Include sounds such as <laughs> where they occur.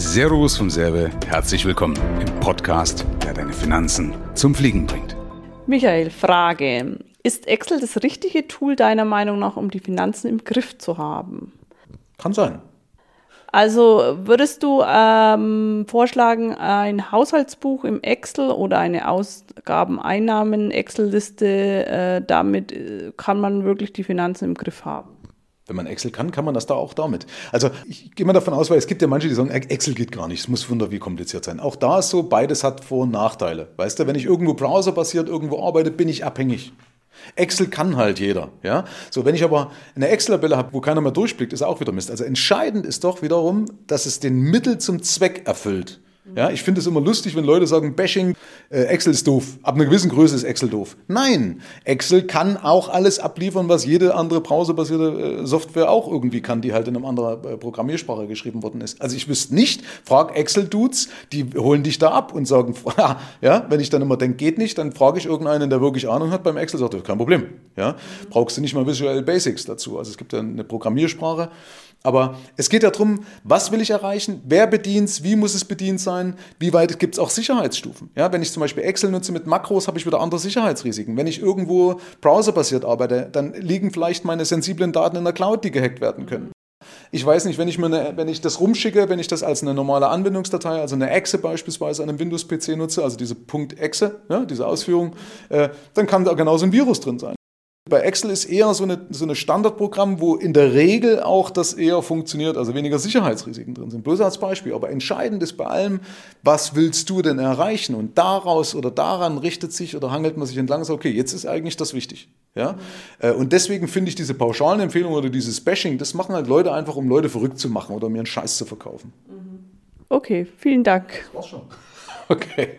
Servus vom Serve, herzlich willkommen im Podcast, der deine Finanzen zum Fliegen bringt. Michael, Frage. Ist Excel das richtige Tool deiner Meinung nach, um die Finanzen im Griff zu haben? Kann sein. Also würdest du ähm, vorschlagen, ein Haushaltsbuch im Excel oder eine Ausgaben-Einnahmen-Excel-Liste, äh, damit äh, kann man wirklich die Finanzen im Griff haben? Wenn man Excel kann, kann man das da auch damit. Also ich gehe mal davon aus, weil es gibt ja manche, die sagen, Excel geht gar nicht, es muss wunder wie kompliziert sein. Auch da ist so, beides hat Vor- und Nachteile. Weißt du, wenn ich irgendwo browserbasiert irgendwo arbeite, bin ich abhängig. Excel kann halt jeder, ja. So, wenn ich aber eine Excel-Tabelle habe, wo keiner mehr durchblickt, ist auch wieder Mist. Also entscheidend ist doch wiederum, dass es den Mittel zum Zweck erfüllt. Ja, ich finde es immer lustig, wenn Leute sagen, Bashing, äh, Excel ist doof. Ab einer gewissen Größe ist Excel doof. Nein, Excel kann auch alles abliefern, was jede andere browserbasierte äh, Software auch irgendwie kann, die halt in einer anderen äh, Programmiersprache geschrieben worden ist. Also ich wüsste nicht, frag Excel-Dudes, die holen dich da ab und sagen, <laughs> ja, wenn ich dann immer denke, geht nicht, dann frage ich irgendeinen, der wirklich Ahnung hat beim Excel, sagt kein Problem. Ja, brauchst du nicht mal Visual Basics dazu. Also es gibt ja eine Programmiersprache. Aber es geht ja darum, was will ich erreichen, wer bedient es, wie muss es bedient sein, wie weit gibt es auch Sicherheitsstufen. Ja, wenn ich zum Beispiel Excel nutze mit Makros, habe ich wieder andere Sicherheitsrisiken. Wenn ich irgendwo browserbasiert arbeite, dann liegen vielleicht meine sensiblen Daten in der Cloud, die gehackt werden können. Ich weiß nicht, wenn ich, mir eine, wenn ich das rumschicke, wenn ich das als eine normale Anwendungsdatei, also eine Exe beispielsweise an einem Windows-PC nutze, also diese .exe, ja, diese Ausführung, äh, dann kann da genauso ein Virus drin sein. Bei Excel ist eher so eine, so eine Standardprogramm, wo in der Regel auch das eher funktioniert, also weniger Sicherheitsrisiken drin sind. Bloß als Beispiel. Aber entscheidend ist bei allem, was willst du denn erreichen? Und daraus oder daran richtet sich oder hangelt man sich entlang und sagt, okay, jetzt ist eigentlich das wichtig. Ja? Mhm. Und deswegen finde ich diese pauschalen Empfehlungen oder dieses Bashing, das machen halt Leute einfach, um Leute verrückt zu machen oder mir einen Scheiß zu verkaufen. Okay, vielen Dank. Das war's schon. <laughs> Okay.